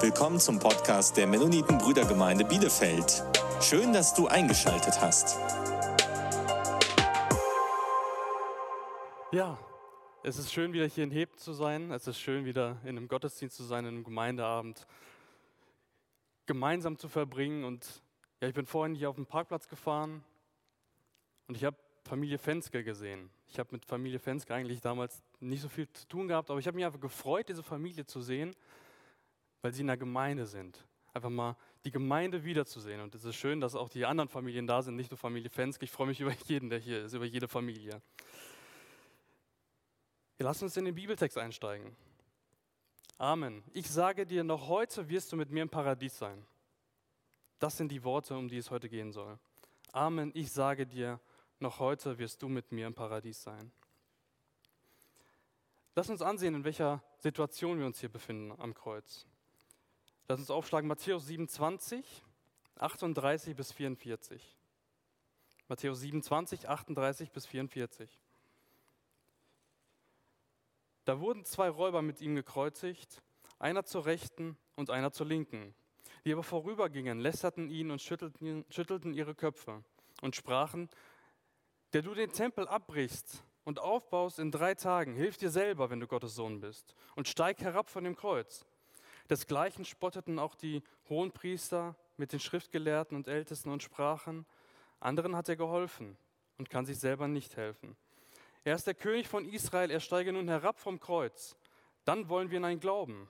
Willkommen zum Podcast der Mennoniten Brüdergemeinde Bielefeld. Schön, dass du eingeschaltet hast. Ja, es ist schön, wieder hier in Heb zu sein. Es ist schön, wieder in einem Gottesdienst zu sein, in einem Gemeindeabend gemeinsam zu verbringen. Und ja, ich bin vorhin hier auf dem Parkplatz gefahren und ich habe Familie Fenske gesehen. Ich habe mit Familie Fenske eigentlich damals nicht so viel zu tun gehabt, aber ich habe mich einfach gefreut, diese Familie zu sehen weil sie in der Gemeinde sind. Einfach mal die Gemeinde wiederzusehen. Und es ist schön, dass auch die anderen Familien da sind, nicht nur Familie Fenske. Ich freue mich über jeden, der hier ist, über jede Familie. Wir lassen uns in den Bibeltext einsteigen. Amen. Ich sage dir, noch heute wirst du mit mir im Paradies sein. Das sind die Worte, um die es heute gehen soll. Amen. Ich sage dir, noch heute wirst du mit mir im Paradies sein. Lass uns ansehen, in welcher Situation wir uns hier befinden am Kreuz. Lass uns aufschlagen Matthäus 27, 38 bis 44. Matthäus 27, 38 bis 44. Da wurden zwei Räuber mit ihm gekreuzigt, einer zur Rechten und einer zur Linken. Die aber vorübergingen, lästerten ihn und schüttelten, schüttelten ihre Köpfe und sprachen, der du den Tempel abbrichst und aufbaust in drei Tagen, hilf dir selber, wenn du Gottes Sohn bist, und steig herab von dem Kreuz. Desgleichen spotteten auch die Hohenpriester mit den Schriftgelehrten und Ältesten und sprachen, anderen hat er geholfen und kann sich selber nicht helfen. Er ist der König von Israel, er steige nun herab vom Kreuz. Dann wollen wir in ein glauben.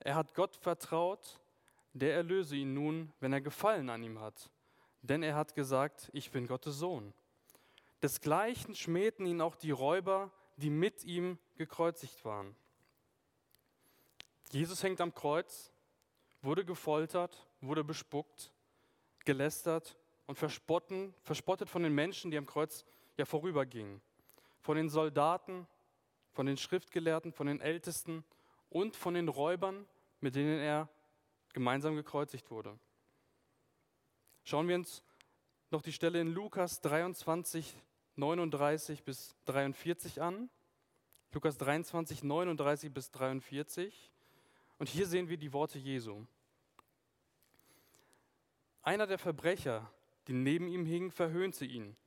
Er hat Gott vertraut, der erlöse ihn nun, wenn er Gefallen an ihm hat. Denn er hat gesagt, ich bin Gottes Sohn. Desgleichen schmähten ihn auch die Räuber, die mit ihm gekreuzigt waren. Jesus hängt am Kreuz, wurde gefoltert, wurde bespuckt, gelästert und verspotten, verspottet von den Menschen, die am Kreuz ja vorübergingen. Von den Soldaten, von den Schriftgelehrten, von den Ältesten und von den Räubern, mit denen er gemeinsam gekreuzigt wurde. Schauen wir uns noch die Stelle in Lukas 23, 39 bis 43 an. Lukas 23, 39 bis 43. Und hier sehen wir die Worte Jesu. Einer der Verbrecher, die neben ihm hingen, verhöhnte ihn.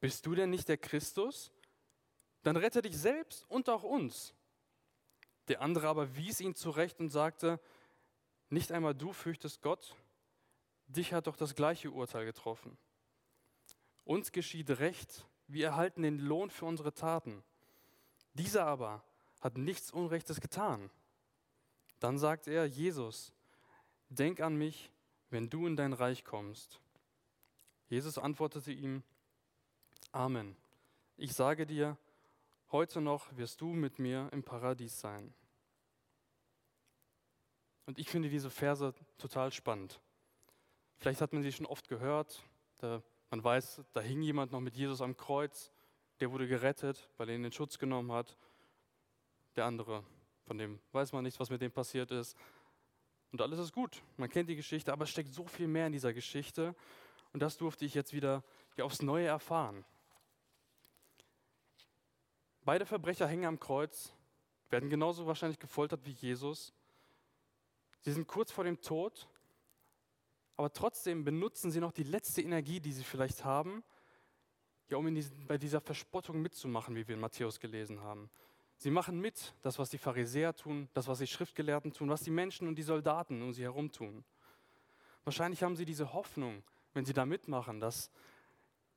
Bist du denn nicht der Christus? Dann rette dich selbst und auch uns. Der andere aber wies ihn zurecht und sagte, nicht einmal du fürchtest Gott, dich hat doch das gleiche Urteil getroffen. Uns geschieht Recht, wir erhalten den Lohn für unsere Taten. Dieser aber hat nichts Unrechtes getan. Dann sagt er, Jesus, denk an mich, wenn du in dein Reich kommst. Jesus antwortete ihm, Amen. Ich sage dir, heute noch wirst du mit mir im Paradies sein. Und ich finde diese Verse total spannend. Vielleicht hat man sie schon oft gehört. Da, man weiß, da hing jemand noch mit Jesus am Kreuz. Der wurde gerettet, weil er ihn in Schutz genommen hat. Der andere von dem weiß man nichts, was mit dem passiert ist. Und alles ist gut. Man kennt die Geschichte, aber es steckt so viel mehr in dieser Geschichte. Und das durfte ich jetzt wieder aufs Neue erfahren. Beide Verbrecher hängen am Kreuz, werden genauso wahrscheinlich gefoltert wie Jesus. Sie sind kurz vor dem Tod, aber trotzdem benutzen sie noch die letzte Energie, die sie vielleicht haben, ja, um diesen, bei dieser Verspottung mitzumachen, wie wir in Matthäus gelesen haben. Sie machen mit, das, was die Pharisäer tun, das, was die Schriftgelehrten tun, was die Menschen und die Soldaten um sie herum tun. Wahrscheinlich haben sie diese Hoffnung, wenn sie da mitmachen, dass,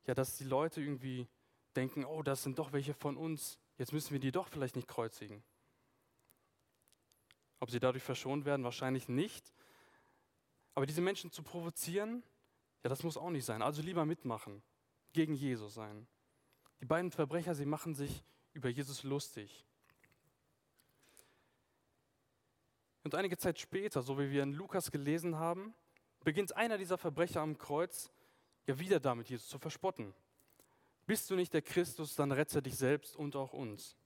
ja, dass die Leute irgendwie denken, oh, das sind doch welche von uns, jetzt müssen wir die doch vielleicht nicht kreuzigen. Ob sie dadurch verschont werden, wahrscheinlich nicht. Aber diese Menschen zu provozieren, ja, das muss auch nicht sein. Also lieber mitmachen, gegen Jesus sein. Die beiden Verbrecher, sie machen sich über Jesus lustig. Und einige Zeit später, so wie wir in Lukas gelesen haben, beginnt einer dieser Verbrecher am Kreuz ja wieder damit, Jesus zu verspotten. Bist du nicht der Christus, dann rette dich selbst und auch uns.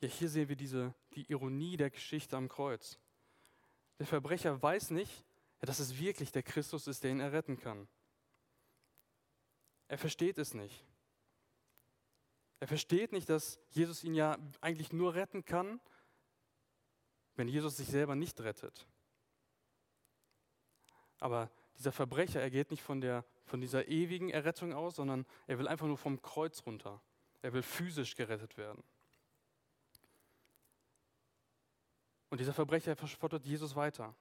Ja, hier sehen wir diese, die Ironie der Geschichte am Kreuz. Der Verbrecher weiß nicht, dass es wirklich der Christus ist, der ihn erretten kann. Er versteht es nicht. Er versteht nicht, dass Jesus ihn ja eigentlich nur retten kann, wenn Jesus sich selber nicht rettet. Aber dieser Verbrecher, er geht nicht von, der, von dieser ewigen Errettung aus, sondern er will einfach nur vom Kreuz runter. Er will physisch gerettet werden. Und dieser Verbrecher verspottet Jesus weiter.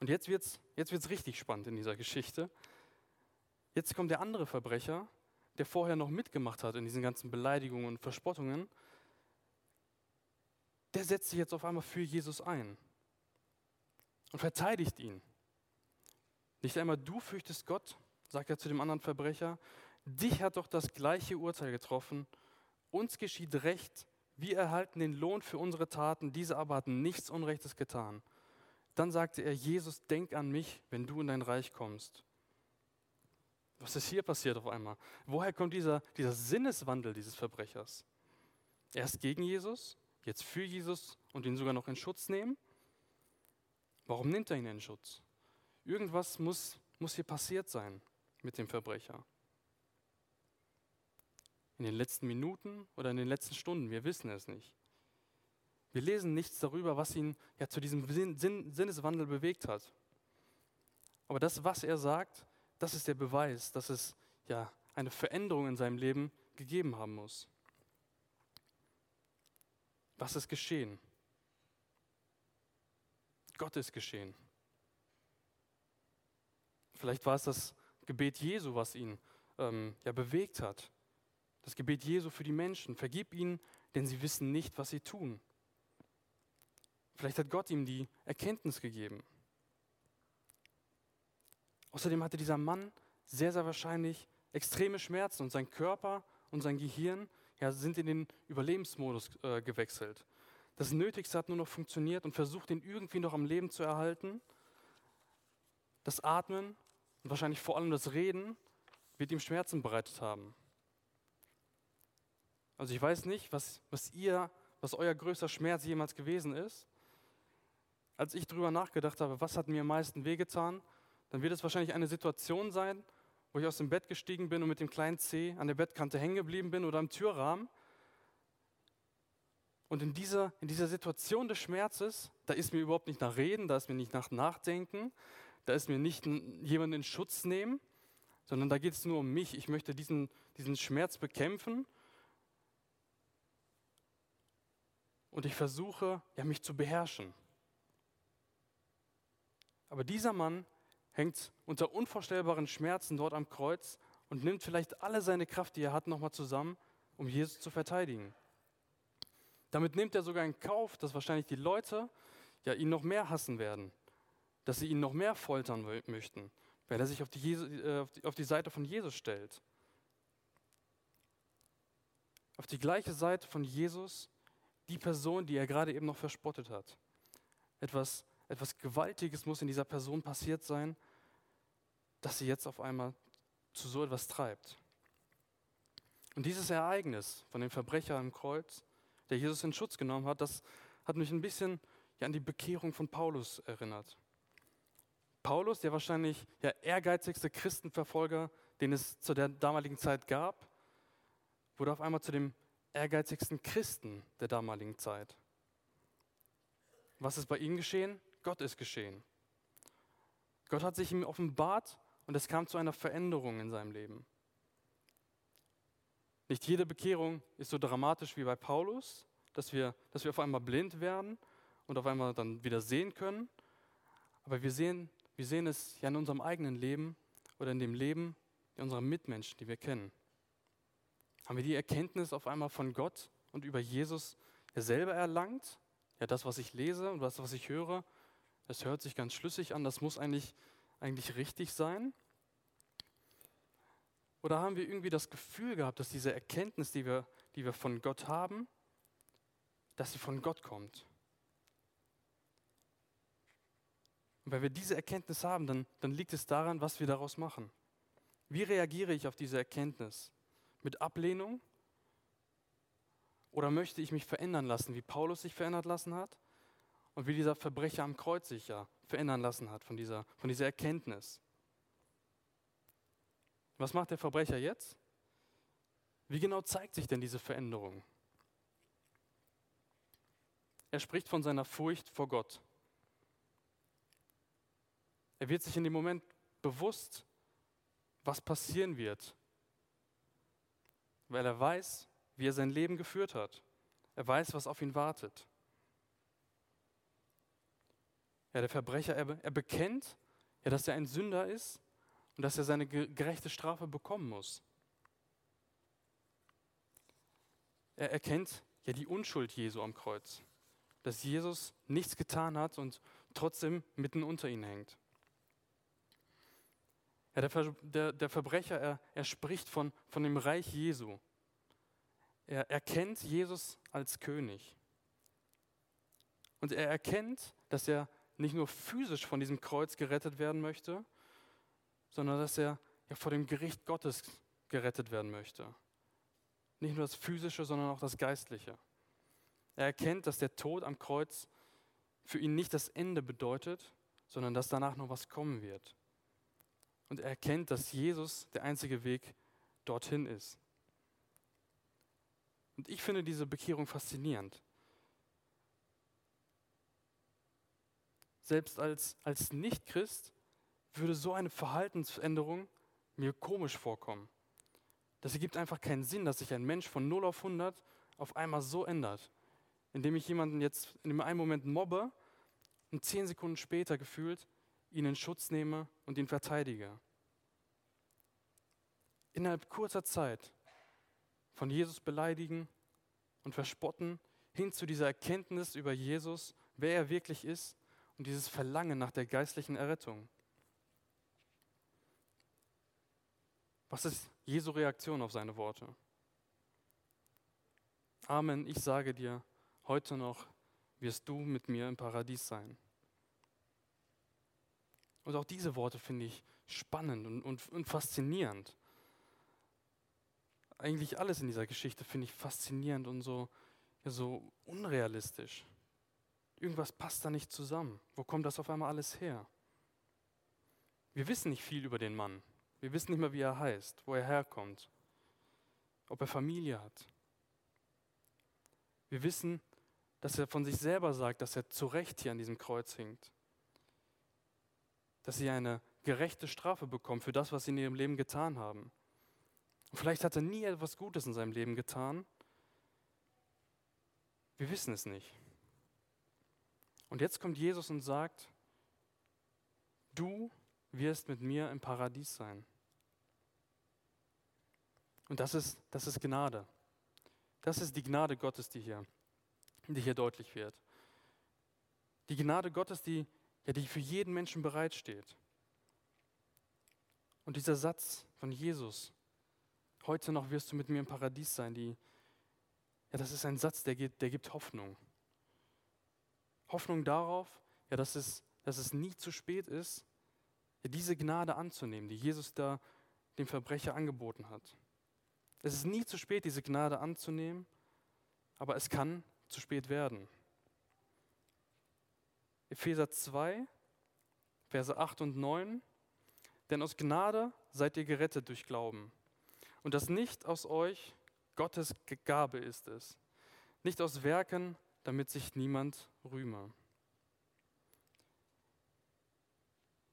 Und jetzt wird es jetzt wird's richtig spannend in dieser Geschichte. Jetzt kommt der andere Verbrecher, der vorher noch mitgemacht hat in diesen ganzen Beleidigungen und Verspottungen. Der setzt sich jetzt auf einmal für Jesus ein und verteidigt ihn. Nicht einmal du fürchtest Gott, sagt er zu dem anderen Verbrecher, dich hat doch das gleiche Urteil getroffen, uns geschieht Recht, wir erhalten den Lohn für unsere Taten, diese aber hatten nichts Unrechtes getan. Dann sagte er, Jesus, denk an mich, wenn du in dein Reich kommst. Was ist hier passiert auf einmal? Woher kommt dieser, dieser Sinneswandel dieses Verbrechers? Erst gegen Jesus, jetzt für Jesus und ihn sogar noch in Schutz nehmen? Warum nimmt er ihn in Schutz? Irgendwas muss, muss hier passiert sein mit dem Verbrecher. In den letzten Minuten oder in den letzten Stunden, wir wissen es nicht. Wir lesen nichts darüber, was ihn ja zu diesem Sinn, Sinneswandel bewegt hat. Aber das, was er sagt, das ist der Beweis, dass es ja eine Veränderung in seinem Leben gegeben haben muss. Was ist geschehen? Gott ist geschehen. Vielleicht war es das Gebet Jesu, was ihn ähm, ja bewegt hat. Das Gebet Jesu für die Menschen. Vergib ihnen, denn sie wissen nicht, was sie tun. Vielleicht hat Gott ihm die Erkenntnis gegeben. Außerdem hatte dieser Mann sehr, sehr wahrscheinlich extreme Schmerzen und sein Körper und sein Gehirn ja, sind in den Überlebensmodus äh, gewechselt. Das Nötigste hat nur noch funktioniert und versucht, ihn irgendwie noch am Leben zu erhalten. Das Atmen und wahrscheinlich vor allem das Reden wird ihm Schmerzen bereitet haben. Also ich weiß nicht, was, was ihr, was euer größter Schmerz jemals gewesen ist. Als ich darüber nachgedacht habe, was hat mir am meisten wehgetan, dann wird es wahrscheinlich eine Situation sein, wo ich aus dem Bett gestiegen bin und mit dem kleinen C an der Bettkante hängen geblieben bin oder am Türrahmen. Und in dieser, in dieser Situation des Schmerzes, da ist mir überhaupt nicht nach Reden, da ist mir nicht nach Nachdenken, da ist mir nicht jemand in Schutz nehmen, sondern da geht es nur um mich. Ich möchte diesen, diesen Schmerz bekämpfen. Und ich versuche, ja, mich zu beherrschen. Aber dieser Mann hängt unter unvorstellbaren Schmerzen dort am Kreuz und nimmt vielleicht alle seine Kraft, die er hat, nochmal zusammen, um Jesus zu verteidigen. Damit nimmt er sogar in Kauf, dass wahrscheinlich die Leute ja, ihn noch mehr hassen werden dass sie ihn noch mehr foltern möchten, wenn er sich auf die, Jesu, äh, auf, die, auf die Seite von Jesus stellt. Auf die gleiche Seite von Jesus, die Person, die er gerade eben noch verspottet hat. Etwas, etwas Gewaltiges muss in dieser Person passiert sein, dass sie jetzt auf einmal zu so etwas treibt. Und dieses Ereignis von dem Verbrecher am Kreuz, der Jesus in Schutz genommen hat, das hat mich ein bisschen ja, an die Bekehrung von Paulus erinnert. Paulus, der wahrscheinlich der ehrgeizigste Christenverfolger, den es zu der damaligen Zeit gab, wurde auf einmal zu dem ehrgeizigsten Christen der damaligen Zeit. Was ist bei ihm geschehen? Gott ist geschehen. Gott hat sich ihm offenbart und es kam zu einer Veränderung in seinem Leben. Nicht jede Bekehrung ist so dramatisch wie bei Paulus, dass wir, dass wir auf einmal blind werden und auf einmal dann wieder sehen können. Aber wir sehen wir sehen es ja in unserem eigenen Leben oder in dem Leben unserer Mitmenschen, die wir kennen. Haben wir die Erkenntnis auf einmal von Gott und über Jesus selber erlangt? Ja, das, was ich lese und das, was ich höre, das hört sich ganz schlüssig an, das muss eigentlich, eigentlich richtig sein. Oder haben wir irgendwie das Gefühl gehabt, dass diese Erkenntnis, die wir, die wir von Gott haben, dass sie von Gott kommt? Und wenn wir diese Erkenntnis haben, dann, dann liegt es daran, was wir daraus machen. Wie reagiere ich auf diese Erkenntnis? Mit Ablehnung? Oder möchte ich mich verändern lassen, wie Paulus sich verändert lassen hat? Und wie dieser Verbrecher am Kreuz sich ja verändern lassen hat von dieser, von dieser Erkenntnis? Was macht der Verbrecher jetzt? Wie genau zeigt sich denn diese Veränderung? er spricht von seiner Furcht vor Gott. Er wird sich in dem Moment bewusst, was passieren wird, weil er weiß, wie er sein Leben geführt hat. Er weiß, was auf ihn wartet. Ja, der Verbrecher, er, er bekennt, ja, dass er ein Sünder ist und dass er seine gerechte Strafe bekommen muss. Er erkennt ja die Unschuld Jesu am Kreuz, dass Jesus nichts getan hat und trotzdem mitten unter ihnen hängt. Ja, der, der, der Verbrecher, er, er spricht von, von dem Reich Jesu. Er erkennt Jesus als König. Und er erkennt, dass er nicht nur physisch von diesem Kreuz gerettet werden möchte, sondern dass er ja vor dem Gericht Gottes gerettet werden möchte. Nicht nur das Physische, sondern auch das Geistliche. Er erkennt, dass der Tod am Kreuz für ihn nicht das Ende bedeutet, sondern dass danach noch was kommen wird. Und er erkennt, dass Jesus der einzige Weg dorthin ist. Und ich finde diese Bekehrung faszinierend. Selbst als, als Nicht-Christ würde so eine Verhaltensänderung mir komisch vorkommen. Das ergibt einfach keinen Sinn, dass sich ein Mensch von 0 auf 100 auf einmal so ändert, indem ich jemanden jetzt in dem einen Moment mobbe und zehn Sekunden später gefühlt ihn in Schutz nehme und ihn verteidige. Innerhalb kurzer Zeit von Jesus beleidigen und verspotten hin zu dieser Erkenntnis über Jesus, wer er wirklich ist und dieses Verlangen nach der geistlichen Errettung. Was ist Jesu Reaktion auf seine Worte? Amen, ich sage dir, heute noch wirst du mit mir im Paradies sein. Und auch diese Worte finde ich spannend und, und, und faszinierend. Eigentlich alles in dieser Geschichte finde ich faszinierend und so, so unrealistisch. Irgendwas passt da nicht zusammen. Wo kommt das auf einmal alles her? Wir wissen nicht viel über den Mann. Wir wissen nicht mehr, wie er heißt, wo er herkommt, ob er Familie hat. Wir wissen, dass er von sich selber sagt, dass er zu Recht hier an diesem Kreuz hinkt. Dass sie eine gerechte Strafe bekommen für das, was sie in ihrem Leben getan haben. Und vielleicht hat er nie etwas Gutes in seinem Leben getan. Wir wissen es nicht. Und jetzt kommt Jesus und sagt, du wirst mit mir im Paradies sein. Und das ist, das ist Gnade. Das ist die Gnade Gottes, die hier, die hier deutlich wird. Die Gnade Gottes, die, ja, die für jeden Menschen bereitsteht. Und dieser Satz von Jesus, heute noch wirst du mit mir im Paradies sein, die, ja, das ist ein Satz, der, geht, der gibt Hoffnung. Hoffnung darauf, ja, dass, es, dass es nie zu spät ist, diese Gnade anzunehmen, die Jesus da dem Verbrecher angeboten hat. Es ist nie zu spät, diese Gnade anzunehmen, aber es kann zu spät werden. Epheser 2, Verse 8 und 9. Denn aus Gnade seid ihr gerettet durch Glauben. Und das nicht aus euch, Gottes Gabe ist es. Nicht aus Werken, damit sich niemand rühme.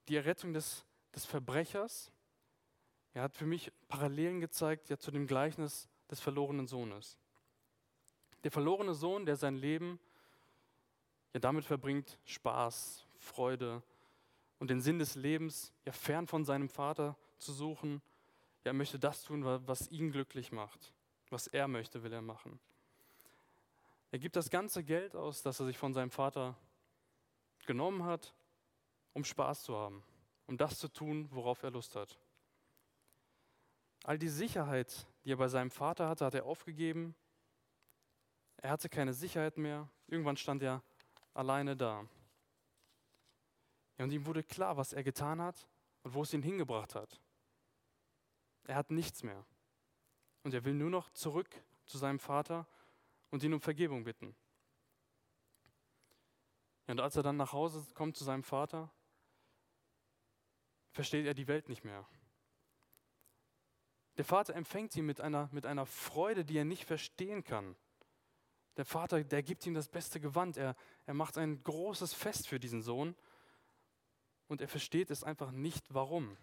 Die Errettung des, des Verbrechers er hat für mich Parallelen gezeigt ja, zu dem Gleichnis des verlorenen Sohnes. Der verlorene Sohn, der sein Leben ja damit verbringt, Spaß, Freude und den Sinn des Lebens ja fern von seinem Vater zu suchen. Ja, er möchte das tun, was ihn glücklich macht. Was er möchte, will er machen. Er gibt das ganze Geld aus, das er sich von seinem Vater genommen hat, um Spaß zu haben, um das zu tun, worauf er Lust hat. All die Sicherheit, die er bei seinem Vater hatte, hat er aufgegeben. Er hatte keine Sicherheit mehr. Irgendwann stand er alleine da. Ja, und ihm wurde klar, was er getan hat und wo es ihn hingebracht hat. Er hat nichts mehr. Und er will nur noch zurück zu seinem Vater und ihn um Vergebung bitten. Und als er dann nach Hause kommt zu seinem Vater, versteht er die Welt nicht mehr. Der Vater empfängt ihn mit einer, mit einer Freude, die er nicht verstehen kann. Der Vater, der gibt ihm das beste Gewand. Er, er macht ein großes Fest für diesen Sohn. Und er versteht es einfach nicht, warum.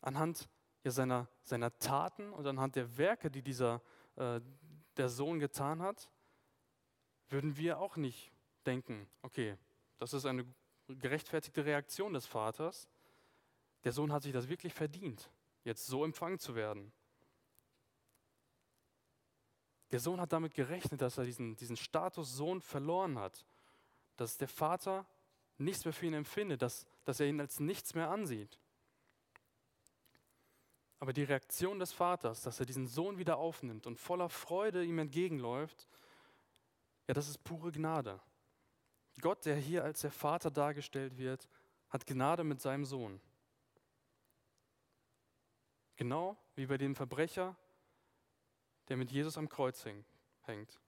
Anhand ja, seiner, seiner Taten und anhand der Werke, die dieser, äh, der Sohn getan hat, würden wir auch nicht denken, okay, das ist eine gerechtfertigte Reaktion des Vaters. Der Sohn hat sich das wirklich verdient, jetzt so empfangen zu werden. Der Sohn hat damit gerechnet, dass er diesen, diesen Status Sohn verloren hat, dass der Vater nichts mehr für ihn empfindet, dass, dass er ihn als nichts mehr ansieht. Aber die Reaktion des Vaters, dass er diesen Sohn wieder aufnimmt und voller Freude ihm entgegenläuft, ja, das ist pure Gnade. Gott, der hier als der Vater dargestellt wird, hat Gnade mit seinem Sohn. Genau wie bei dem Verbrecher, der mit Jesus am Kreuz hängt.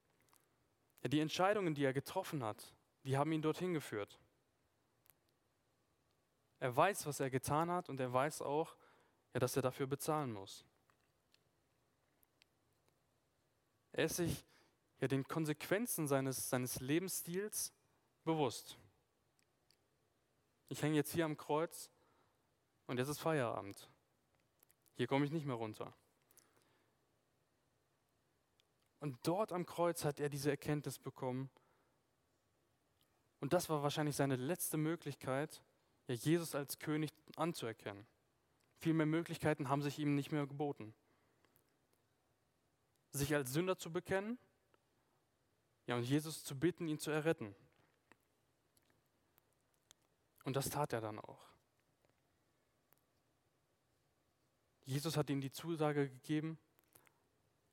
Ja, die Entscheidungen, die er getroffen hat, die haben ihn dorthin geführt. Er weiß, was er getan hat und er weiß auch, ja, dass er dafür bezahlen muss. Er ist sich ja den Konsequenzen seines, seines Lebensstils bewusst. Ich hänge jetzt hier am Kreuz und jetzt ist Feierabend. Hier komme ich nicht mehr runter. Und dort am Kreuz hat er diese Erkenntnis bekommen. Und das war wahrscheinlich seine letzte Möglichkeit, ja, Jesus als König anzuerkennen. Viel mehr Möglichkeiten haben sich ihm nicht mehr geboten. Sich als Sünder zu bekennen ja, und Jesus zu bitten, ihn zu erretten. Und das tat er dann auch. Jesus hat ihm die Zusage gegeben,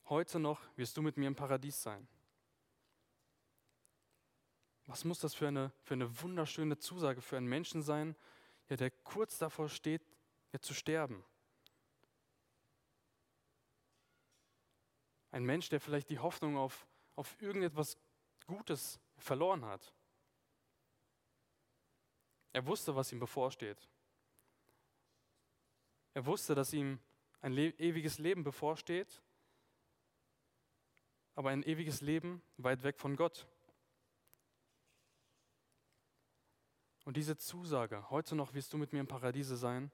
heute noch wirst du mit mir im Paradies sein. Was muss das für eine, für eine wunderschöne Zusage für einen Menschen sein, ja, der kurz davor steht, ja, zu sterben? Ein Mensch, der vielleicht die Hoffnung auf, auf irgendetwas Gutes verloren hat. Er wusste, was ihm bevorsteht. Er wusste, dass ihm ein le ewiges Leben bevorsteht, aber ein ewiges Leben weit weg von Gott. Und diese Zusage, heute noch wirst du mit mir im Paradiese sein,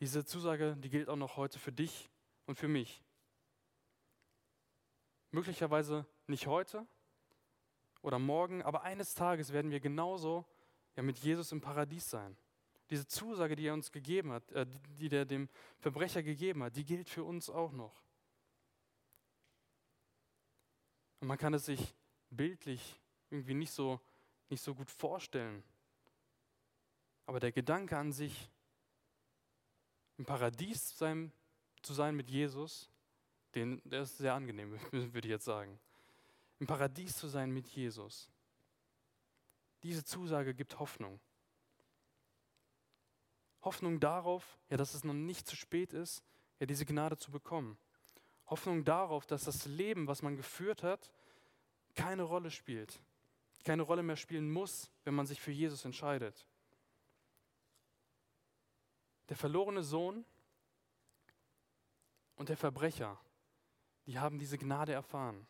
diese Zusage, die gilt auch noch heute für dich und für mich. Möglicherweise nicht heute oder morgen, aber eines Tages werden wir genauso ja, mit Jesus im Paradies sein. Diese Zusage, die er uns gegeben hat, äh, die der dem Verbrecher gegeben hat, die gilt für uns auch noch. Und man kann es sich bildlich irgendwie nicht so, nicht so gut vorstellen. Aber der Gedanke an sich, im Paradies sein, zu sein mit Jesus, den, der ist sehr angenehm, würde ich jetzt sagen. Im Paradies zu sein mit Jesus. Diese Zusage gibt Hoffnung. Hoffnung darauf, ja, dass es noch nicht zu spät ist, ja, diese Gnade zu bekommen. Hoffnung darauf, dass das Leben, was man geführt hat, keine Rolle spielt, keine Rolle mehr spielen muss, wenn man sich für Jesus entscheidet. Der verlorene Sohn und der Verbrecher, die haben diese Gnade erfahren.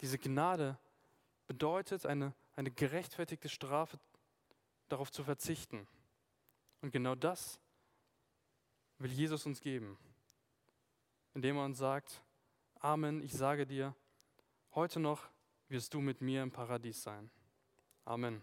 Diese Gnade bedeutet eine, eine gerechtfertigte Strafe, darauf zu verzichten. Und genau das will Jesus uns geben, indem er uns sagt, Amen, ich sage dir, heute noch wirst du mit mir im Paradies sein. Amen.